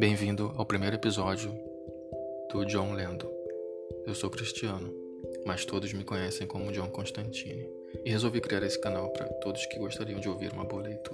Bem-vindo ao primeiro episódio do John Lendo. Eu sou Cristiano, mas todos me conhecem como John Constantine e resolvi criar esse canal para todos que gostariam de ouvir uma boa leitura.